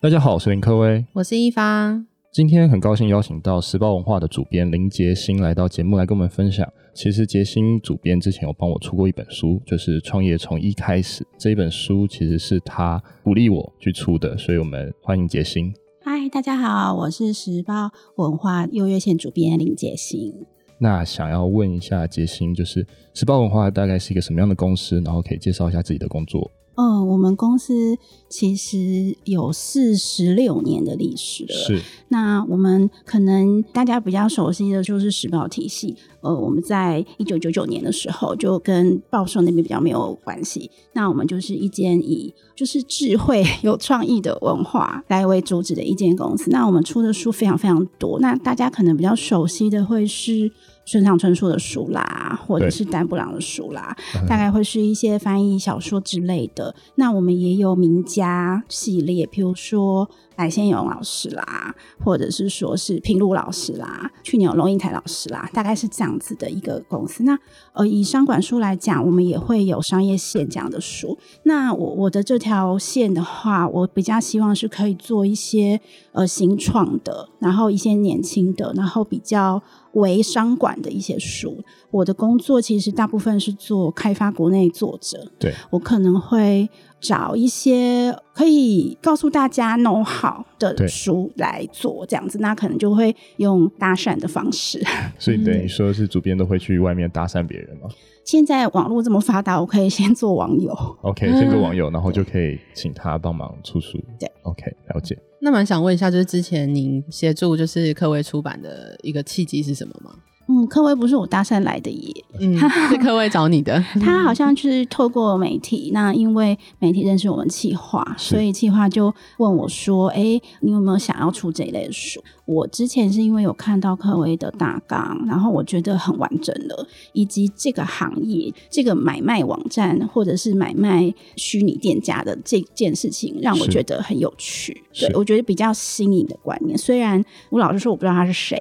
大家好，我是林科威，我是一方。今天很高兴邀请到时报文化的主编林杰星来到节目来跟我们分享。其实杰星主编之前有帮我出过一本书，就是《创业从一开始》这一本书，其实是他鼓励我去出的，所以我们欢迎杰星。嗨，大家好，我是时报文化优越线主编林杰星。那想要问一下杰星，就是时报文化大概是一个什么样的公司？然后可以介绍一下自己的工作。嗯，我们公司其实有四十六年的历史了。是。那我们可能大家比较熟悉的就是时报体系。呃，我们在一九九九年的时候就跟报社那边比较没有关系。那我们就是一间以就是智慧、有创意的文化来为主旨的一间公司。那我们出的书非常非常多。那大家可能比较熟悉的会是村上春树的书啦，或者是丹布朗的书啦，大概会是一些翻译小说之类的。那我们也有名家系列，譬如说白先勇老师啦，或者是说是平路老师啦，去年有龙应台老师啦，大概是这样子的一个公司。那呃，以商管书来讲，我们也会有商业线这样的书。那我我的这条线的话，我比较希望是可以做一些呃新创的，然后一些年轻的，然后比较。为商管的一些书，我的工作其实大部分是做开发国内作者。对，我可能会找一些可以告诉大家 know how 的书来做这样子，那可能就会用搭讪的方式。所以等于说是主编都会去外面搭讪别人吗？现在网络这么发达，我可以先做网友。OK，先做网友，然后就可以请他帮忙出书。对，OK，了解。那蛮想问一下，就是之前您协助就是科威出版的一个契机是什么吗？嗯，科威不是我搭讪来的耶，嗯，是科威找你的。他好像就是透过媒体，那因为媒体认识我们企划，所以企划就问我说：“哎、欸，你有没有想要出这一类的书？”我之前是因为有看到科威的大纲，然后我觉得很完整了，以及这个行业、这个买卖网站或者是买卖虚拟店家的这件事情，让我觉得很有趣。对，我觉得比较新颖的观念。虽然我老实说，我不知道他是谁，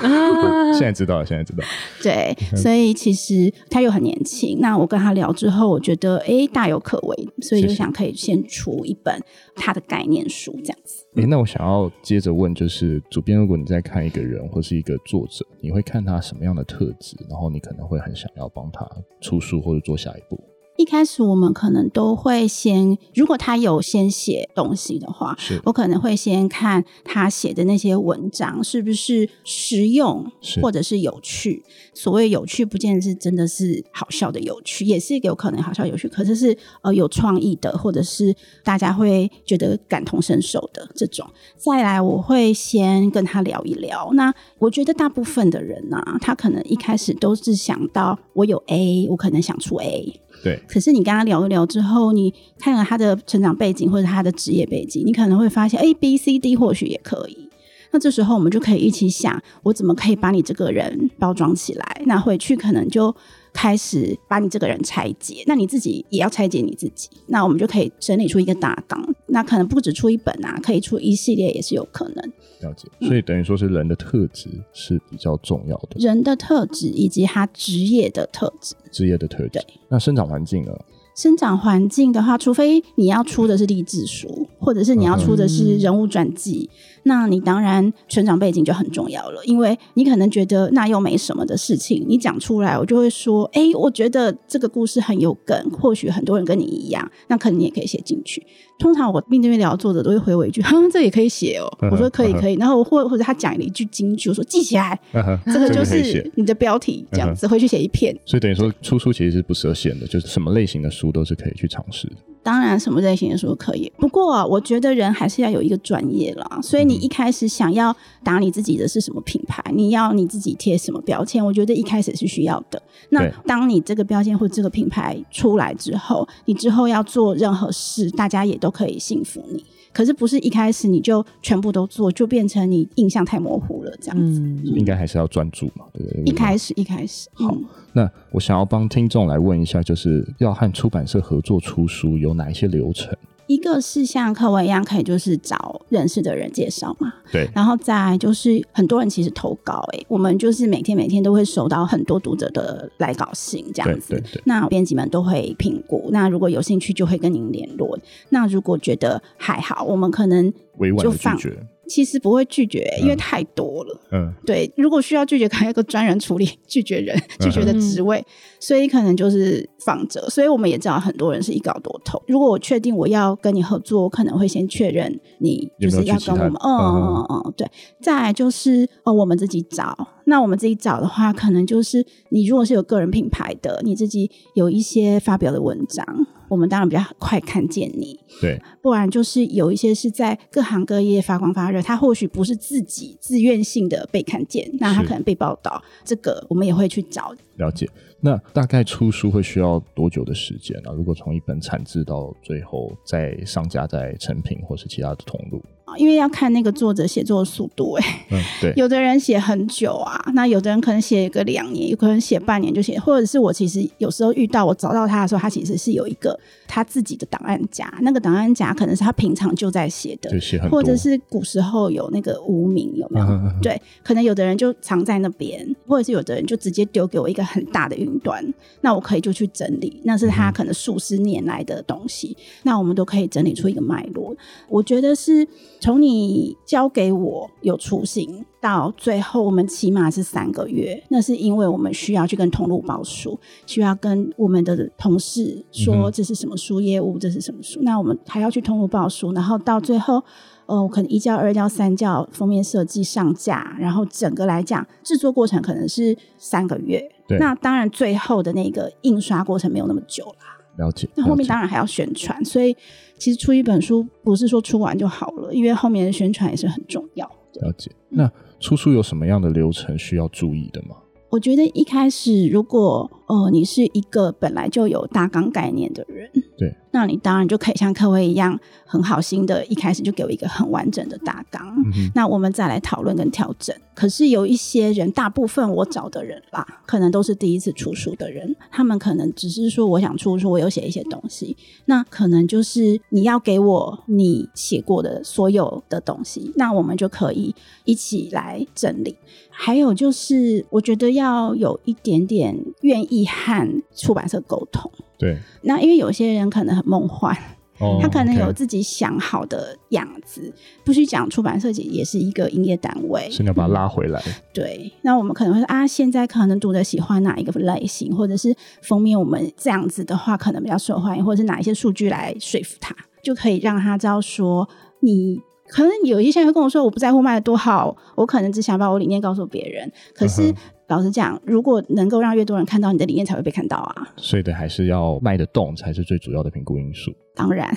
现在知道了。现在知道，对，所以其实他又很年轻。那我跟他聊之后，我觉得哎，大有可为，所以就想可以先出一本他的概念书这样子。哎，那我想要接着问，就是主编，如果你在看一个人或是一个作者，你会看他什么样的特质，然后你可能会很想要帮他出书或者做下一步。一开始我们可能都会先，如果他有先写东西的话，是我可能会先看他写的那些文章是不是实用，或者是有趣。所谓有趣，不见得是真的是好笑的有趣，也是有可能好笑有趣，可是是呃有创意的，或者是大家会觉得感同身受的这种。再来，我会先跟他聊一聊。那我觉得大部分的人呢、啊，他可能一开始都是想到我有 A，我可能想出 A。对，可是你跟他聊一聊之后，你看了他的成长背景或者他的职业背景，你可能会发现，A、B、C、D 或许也可以。那这时候我们就可以一起想，我怎么可以把你这个人包装起来？那回去可能就。开始把你这个人拆解，那你自己也要拆解你自己，那我们就可以整理出一个大纲。那可能不止出一本啊，可以出一系列也是有可能。了解，所以等于说是人的特质是比较重要的，人的特质以及他职业的特质，职业的特质。对，那生长环境呢？生长环境的话，除非你要出的是励志书，或者是你要出的是人物传记，嗯、那你当然成长背景就很重要了。因为你可能觉得那又没什么的事情，你讲出来，我就会说：哎、欸，我觉得这个故事很有梗，或许很多人跟你一样，那可能你也可以写进去。通常我面对面聊作者都会回我一句：哼，这也可以写哦。我说可以可以，然后或或者他讲了一句金句，我说记起来，这个就是你的标题，这样子回去写一篇。所以等于说出书其实是不设限的，就是什么类型的书都是可以去尝试的。当然，什么类型的书可以。不过，我觉得人还是要有一个专业啦。所以，你一开始想要打你自己的是什么品牌，你要你自己贴什么标签，我觉得一开始是需要的。那当你这个标签或这个品牌出来之后，你之后要做任何事，大家也都可以信服你。可是不是一开始你就全部都做，就变成你印象太模糊了这样子。嗯，应该还是要专注嘛，对不对？一开始，一开始。好，嗯，那我想要帮听众来问一下，就是要和出版社合作出书有哪一些流程？一个是像课文一样，可以就是找认识的人介绍嘛。对，然后再就是很多人其实投稿、欸，哎，我们就是每天每天都会收到很多读者的来稿信这样子。对对对。那编辑们都会评估，那如果有兴趣就会跟您联络。那如果觉得还好，我们可能就放委婉的拒绝。其实不会拒绝、欸，因为太多了。嗯，对，如果需要拒绝，可能有个专人处理拒绝人 拒绝的职位，嗯、所以可能就是放着。所以我们也知道很多人是一稿多投。如果我确定我要跟你合作，我可能会先确认你就是要跟我们，嗯嗯嗯嗯，对。再来就是哦，我们自己找。那我们自己找的话，可能就是你如果是有个人品牌的，你自己有一些发表的文章。我们当然比较快看见你，对，不然就是有一些是在各行各业发光发热，他或许不是自己自愿性的被看见，那他可能被报道，这个我们也会去找。了解，那大概出书会需要多久的时间呢？如果从一本产制到最后再上架在成品或是其他的通路？因为要看那个作者写作的速度，欸，哎，嗯，对，有的人写很久啊，那有的人可能写个两年，有可能写半年就写，或者是我其实有时候遇到我找到他的时候，他其实是有一个他自己的档案夹，那个档案夹可能是他平常就在写的，或者是古时候有那个无名有没有？嗯、对，可能有的人就藏在那边，或者是有的人就直接丢给我一个很大的云端，那我可以就去整理，那是他可能数十年来的东西，嗯、那我们都可以整理出一个脉络，我觉得是。从你交给我有雏形到最后，我们起码是三个月。那是因为我们需要去跟通路报书，需要跟我们的同事说这是什么书业务，这是什么书。那我们还要去通路报书，然后到最后，呃，我可能一教、二教、三教封面设计上架，然后整个来讲制作过程可能是三个月。对。那当然，最后的那个印刷过程没有那么久啦。了解。那后面当然还要宣传，所以。其实出一本书不是说出完就好了，因为后面的宣传也是很重要。了解。那出书有什么样的流程需要注意的吗？我觉得一开始如果呃你是一个本来就有大纲概念的人，对。那你当然就可以像科威一样很好心的，一开始就给我一个很完整的大纲。嗯、那我们再来讨论跟调整。可是有一些人，大部分我找的人啦，可能都是第一次出书的人，他们可能只是说我想出书，我有写一些东西。那可能就是你要给我你写过的所有的东西，那我们就可以一起来整理。还有就是，我觉得要有一点点愿意和出版社沟通。对，那因为有些人可能很梦幻，哦，他可能有自己想好的样子，不需讲出版社也是一个营业单位，是你要把它拉回来。对，那我们可能会说啊，现在可能读者喜欢哪一个类型，或者是封面我们这样子的话可能比较受欢迎，或者是哪一些数据来说服他，就可以让他知道说，你可能有一些人会跟我说，我不在乎卖的多好，我可能只想把我理念告诉别人，可是。嗯老实讲，如果能够让越多人看到你的理念，才会被看到啊。所以的还是要卖得动，才是最主要的评估因素。当然，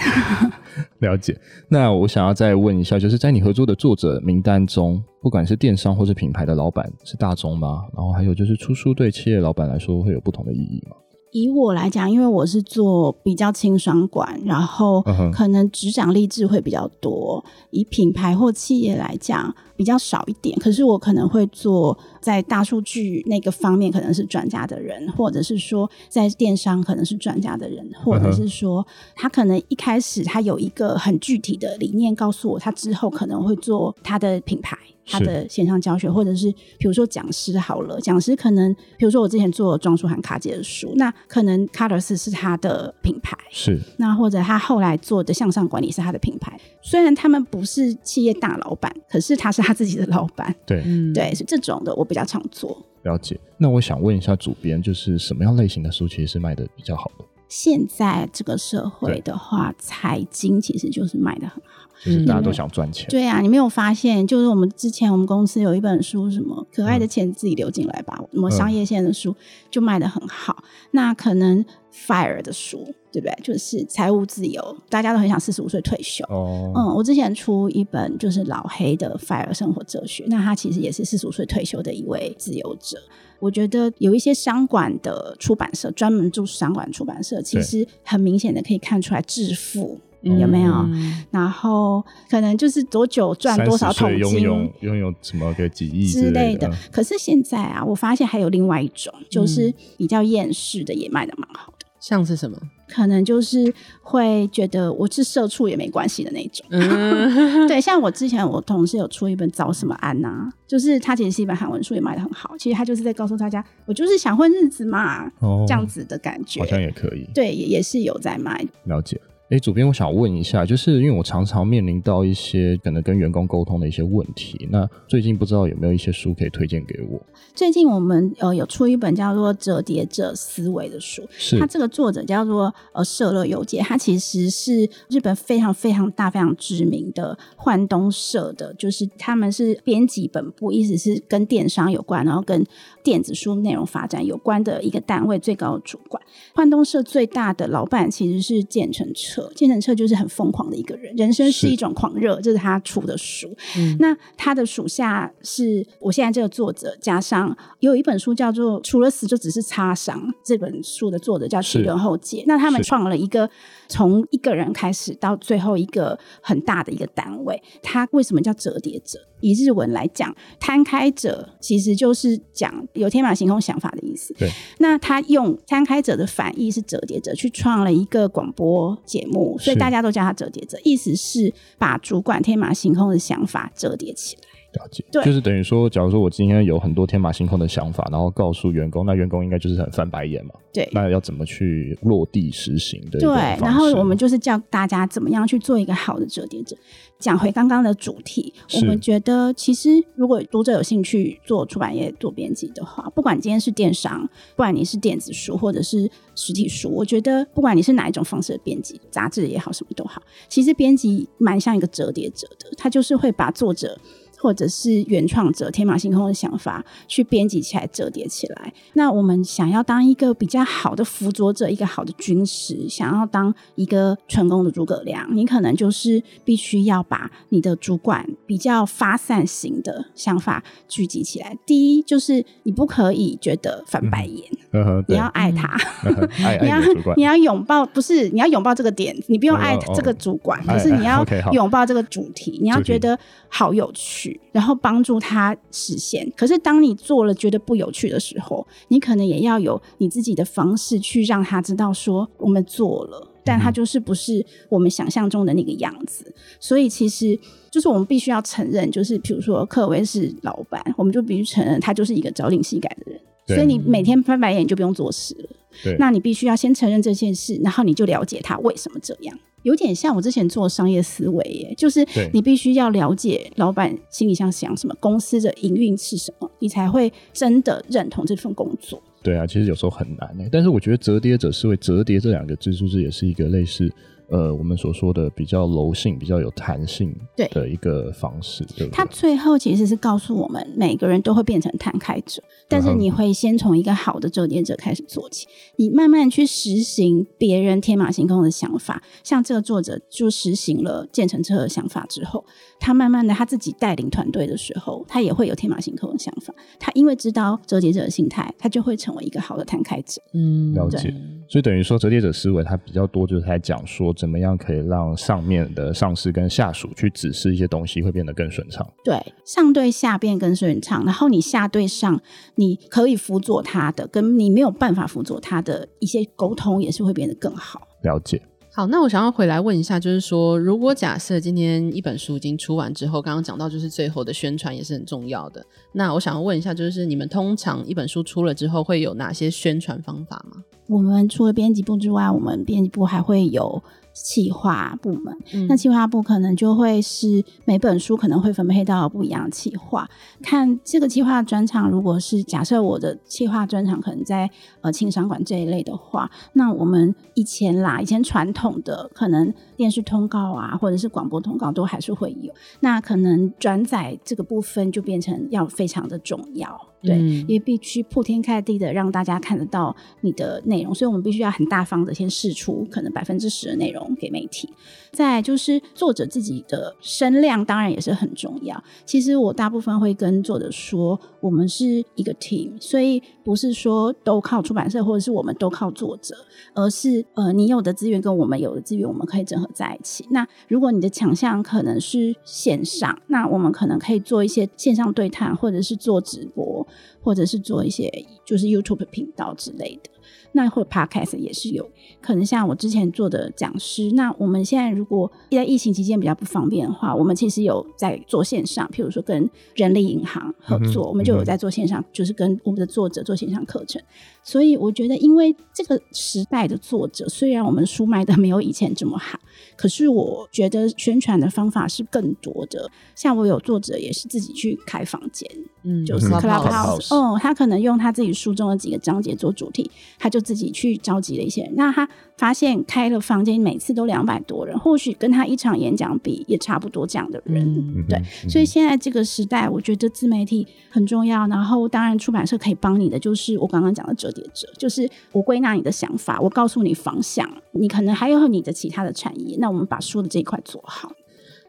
了解。那我想要再问一下，就是在你合作的作者名单中，不管是电商或是品牌的老板，是大众吗？然后还有就是出书对企业老板来说会有不同的意义吗？以我来讲，因为我是做比较清爽管，然后可能执掌励志会比较多。以品牌或企业来讲，比较少一点。可是我可能会做在大数据那个方面，可能是专家的人，或者是说在电商可能是专家的人，或者是说他可能一开始他有一个很具体的理念，告诉我他之后可能会做他的品牌。他的线上教学，或者是比如说讲师好了，讲师可能比如说我之前做庄书涵卡姐的书，那可能 Colors 是他的品牌，是那或者他后来做的向上管理是他的品牌。虽然他们不是企业大老板，可是他是他自己的老板。对，嗯、对，是这种的我比较常做。了解。那我想问一下主编，就是什么样类型的书其实是卖的比较好的？现在这个社会的话，财经其实就是卖的很好。就是大家都想赚钱，对啊，你没有发现？就是我们之前我们公司有一本书，什么可爱的钱自己流进来吧，什么商业线的书就卖的很好。那可能 fire 的书，对不对？就是财务自由，大家都很想四十五岁退休。哦，嗯，我之前出一本就是老黑的 fire 生活哲学，那他其实也是四十五岁退休的一位自由者。我觉得有一些商管的出版社，专门做商管出版社，其实很明显的可以看出来致富。有没有？嗯、然后可能就是多久赚多少桶金，拥有拥有什么个几亿之类的。可是现在啊，我发现还有另外一种，就是比较厌世的，也卖的蛮好的。像是什么？可能就是会觉得我是社畜也没关系的那种。嗯、对，像我之前我同事有出一本《找什么安》呐，就是他其实是一本韩文书，也卖的很好。其实他就是在告诉大家，我就是想混日子嘛，哦、这样子的感觉，好像也可以。对，也也是有在卖。了解。哎，主编，我想问一下，就是因为我常常面临到一些可能跟员工沟通的一些问题，那最近不知道有没有一些书可以推荐给我？最近我们呃有出一本叫做《折叠者思维》的书，是它这个作者叫做呃社乐游介，他其实是日本非常非常大、非常知名的幻东社的，就是他们是编辑本部，意思是跟电商有关，然后跟电子书内容发展有关的一个单位最高主管。幻东社最大的老板其实是建成彻。建成彻就是很疯狂的一个人，人生是一种狂热，这是他出的书。嗯、那他的属下是我现在这个作者，加上有一本书叫做《除了死就只是擦伤》，这本书的作者叫吉原厚介。那他们创了一个从一个人开始到最后一个很大的一个单位。他为什么叫折叠者？以日文来讲，摊开者其实就是讲有天马行空想法的意思。对，那他用摊开者的反义是折叠者，去创了一个广播节目，所以大家都叫他折叠者，意思是把主管天马行空的想法折叠起来。了解，对，就是等于说，假如说我今天有很多天马行空的想法，然后告诉员工，那员工应该就是很翻白眼嘛。对，那要怎么去落地实行的？对，然后我们就是教大家怎么样去做一个好的折叠者。讲回刚刚的主题，我们觉得其实如果读者有兴趣做出版业做编辑的话，不管今天是电商，不管你是电子书或者是实体书，我觉得不管你是哪一种方式的编辑，杂志也好，什么都好，其实编辑蛮像一个折叠者的，他就是会把作者。或者是原创者天马行空的想法去编辑起来、折叠起来。那我们想要当一个比较好的辅佐者，一个好的军师，想要当一个成功的诸葛亮，你可能就是必须要把你的主管比较发散型的想法聚集起来。第一，就是你不可以觉得翻白眼，嗯、你要爱他，你 你要你要拥抱，不是你要拥抱这个点，你不用爱这个主管，可、哦哦、是你要拥抱这个主题，你要觉得好有趣。然后帮助他实现。可是当你做了觉得不有趣的时候，你可能也要有你自己的方式去让他知道说我们做了，但他就是不是我们想象中的那个样子。所以其实就是我们必须要承认，就是比如说克维是老板，我们就必须承认他就是一个朝令夕改的人。所以你每天翻白眼你就不用做事了。对，那你必须要先承认这件事，然后你就了解他为什么这样。有点像我之前做商业思维耶，就是你必须要了解老板心里想想什么，公司的营运是什么，你才会真的认同这份工作。对啊，其实有时候很难诶，但是我觉得折叠者思维，折叠这两个字，是不是也是一个类似？呃，我们所说的比较柔性、比较有弹性的一个方式，对，对对？它最后其实是告诉我们，每个人都会变成摊开者，但是你会先从一个好的折叠者开始做起，你慢慢去实行别人天马行空的想法。像这个作者就实行了建成车的想法之后，他慢慢的他自己带领团队的时候，他也会有天马行空的想法。他因为知道折叠者的心态，他就会成为一个好的摊开者。嗯，了解。所以等于说，折叠者思维它比较多，就是在讲说怎么样可以让上面的上司跟下属去指示一些东西，会变得更顺畅。对，上对下变更顺畅，然后你下对上，你可以辅佐他的，跟你没有办法辅佐他的一些沟通，也是会变得更好。了解。好，那我想要回来问一下，就是说，如果假设今天一本书已经出完之后，刚刚讲到就是最后的宣传也是很重要的。那我想要问一下，就是你们通常一本书出了之后，会有哪些宣传方法吗？我们除了编辑部之外，我们编辑部还会有。企划部门，那企划部可能就会是每本书可能会分配到不一样的企划。看这个企划专场，如果是假设我的企划专场可能在呃轻商馆这一类的话，那我们以前啦，以前传统的可能电视通告啊，或者是广播通告都还是会有。那可能转载这个部分就变成要非常的重要。对，因为必须铺天盖地的让大家看得到你的内容，所以我们必须要很大方的先试出可能百分之十的内容给媒体。再就是作者自己的声量，当然也是很重要。其实我大部分会跟作者说，我们是一个 team，所以不是说都靠出版社，或者是我们都靠作者，而是呃，你有的资源跟我们有的资源，我们可以整合在一起。那如果你的强项可能是线上，那我们可能可以做一些线上对谈，或者是做直播。或者是做一些就是 YouTube 频道之类的，那或者 Podcast 也是有可能，像我之前做的讲师。那我们现在如果在疫情期间比较不方便的话，我们其实有在做线上，譬如说跟人力银行合作，嗯、我们就有在做线上，就是跟我们的作者做线上课程。所以我觉得，因为这个时代的作者，虽然我们书卖的没有以前这么好，可是我觉得宣传的方法是更多的。像我有作者也是自己去开房间，嗯，就是 Clubhouse，哦，他可能用他自己书中的几个章节做主题，他就自己去召集了一些人。那他发现开了房间，每次都两百多人，或许跟他一场演讲比也差不多这样的人，嗯、对。所以现在这个时代，我觉得自媒体很重要。然后，当然出版社可以帮你的，就是我刚刚讲的折叠者，就是我归纳你的想法，我告诉你方向，你可能还有你的其他的产业，那我们把书的这一块做好。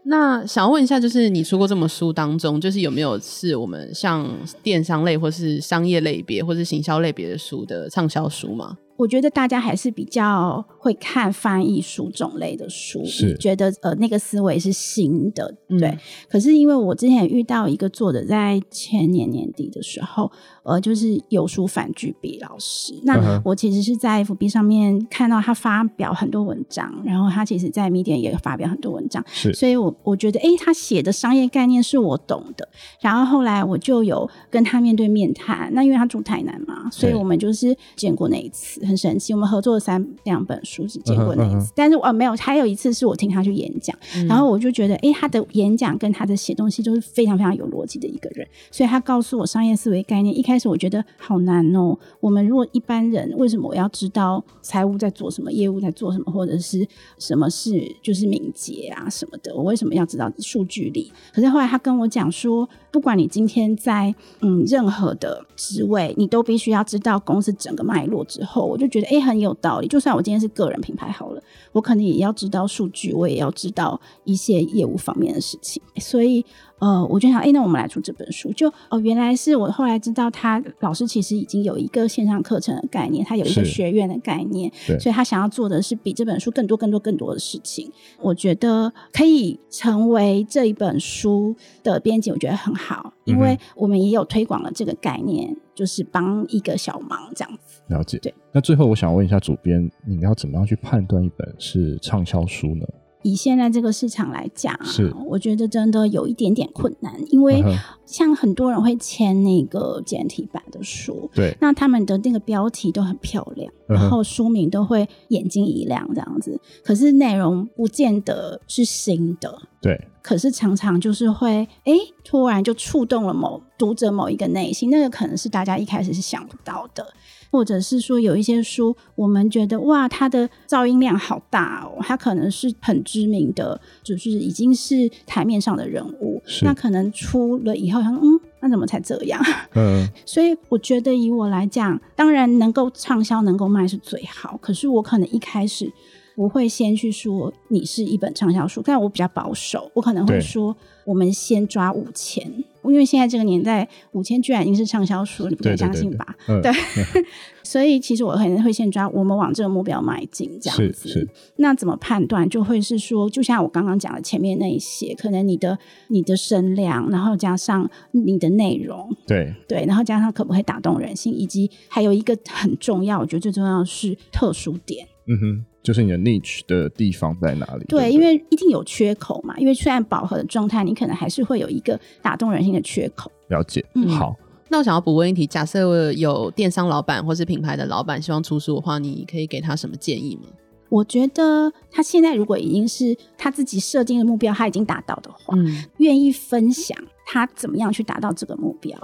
那想要问一下，就是你出过这么书当中，就是有没有是我们像电商类或是商业类别或是行销类别的书的畅销书吗？我觉得大家还是比较会看翻译书种类的书，是觉得呃那个思维是新的，对。嗯、可是因为我之前遇到一个作者，在前年年底的时候，呃，就是有书反巨笔老师。那我其实是在 FB 上面看到他发表很多文章，然后他其实在 Medium 也发表很多文章，是。所以我我觉得，哎，他写的商业概念是我懂的。然后后来我就有跟他面对面谈，那因为他住台南嘛，所以我们就是见过那一次。很神奇，我们合作了三两本书是见过那一次，uh -huh, uh -huh. 但是哦没有，还有一次是我听他去演讲，嗯，然后我就觉得，哎，他的演讲跟他的写东西都是非常非常有逻辑的一个人，所以他告诉我商业思维概念。一开始我觉得好难哦，我们如果一般人，为什么我要知道财务在做什么，业务在做什么，或者是什么是就是敏捷啊什么的，我为什么要知道数据力？可是后来他跟我讲说，不管你今天在嗯任何的职位，你都必须要知道公司整个脉络之后，我就觉得哎很有道理。就算我今天是个人品牌好了，我可能也要知道数据，我也要知道一些业务方面的事情。所以呃，我就想，哎，那我们来出这本书，就哦，原来是我后来知道他老师其实已经有一个线上课程的概念，他有一个学院的概念，所以他想要做的是比这本书更多、更多、更多的事情。我觉得可以成为这一本书的编辑，我觉得很好，因为我们也有推广了这个概念，就是帮一个小忙这样子。了解。对。那最后我想问一下主编，你要怎么样去判断一本是畅销书呢？以现在这个市场来讲，是我觉得真的有一点点困难，因为像很多人会签那个简体版的书，对，那他们的那个标题都很漂亮，然后书名都会眼睛一亮这样子，可是内容不见得是新的，对，可是常常就是会哎，突然就触动了某读者某一个内心，那个可能是大家一开始是想不到的。或者是说有一些书，我们觉得哇，它的噪音量好大哦，它可能是很知名的，就是已经是台面上的人物，那可能出了以后，他说嗯，那怎么才这样？嗯，所以我觉得以我来讲，当然能够畅销、能够卖是最好，可是我可能一开始不会先去说你是一本畅销书，但我比较保守，我可能会说我们先抓五千。因为现在这个年代，五千居然已经是畅销书，你不敢相信吧？对，对，对，对，所以其实我可能会先抓我们往这个目标迈进，这样子。是是。那怎么判断？就会是说，就像我刚刚讲的前面那一些，可能你的你的声量，然后加上你的内容，对对，然后加上可不可以打动人心，以及还有一个很重要，我觉得最重要的是特殊点。嗯哼。就是你的 niche 的地方在哪里？对，对，因为一定有缺口嘛。因为虽然饱和的状态，你可能还是会有一个打动人心的缺口。了解，嗯，好。那我想要补问一题：假设有电商老板或是品牌的老板希望出书的话，你可以给他什么建议吗？我觉得他现在如果已经是他自己设定的目标，他已经达到的话，嗯，愿意分享。他怎么样去达到这个目标？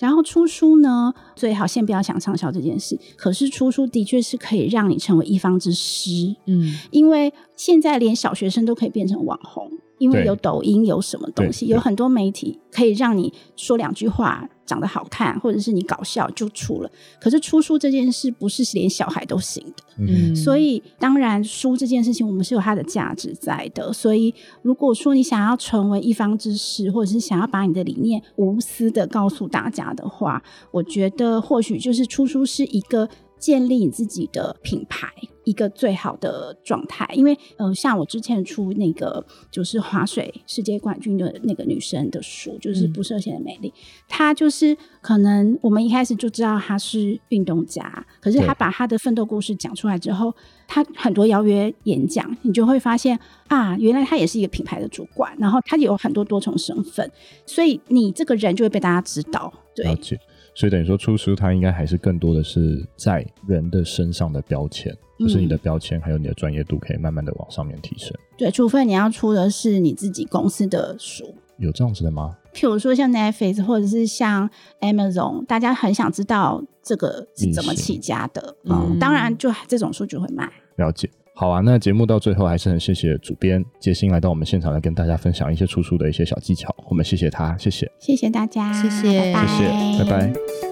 然后出书呢，最好先不要想畅销这件事。可是出书的确是可以让你成为一方之师，嗯，因为现在连小学生都可以变成网红。因为有抖音，有什么东西，有很多媒体可以让你说两句话长得好看，或者是你搞笑就出了。可是出书这件事不是连小孩都行的，嗯，所以当然书这件事情我们是有它的价值在的。所以如果说你想要成为一方之士，或者是想要把你的理念无私的告诉大家的话，我觉得或许就是出书是一个建立你自己的品牌一个最好的状态，因为呃，像我之前出那个就是划水世界冠军的那个女生的书，就是不设限的美丽，她、嗯、就是可能我们一开始就知道她是运动家，可是她把她的奋斗故事讲出来之后，她很多邀约演讲，你就会发现啊，原来她也是一个品牌的主管，然后她有很多多重身份，所以你这个人就会被大家知道，对。所以等于说出书，它应该还是更多的是在人的身上的标签，嗯、就是你的标签，还有你的专业度，可以慢慢的往上面提升。对，除非你要出的是你自己公司的书，有这样子的吗？譬如说像 Netflix 或者是像 Amazon，大家很想知道这个是怎么起家的，嗯，嗯，当然就这种书就会卖。了解。好啊，那节目到最后还是很谢谢主编杰心来到我们现场来跟大家分享一些出书的一些小技巧，我们谢谢他，谢谢，谢谢大家，谢谢，拜拜，谢谢，拜拜。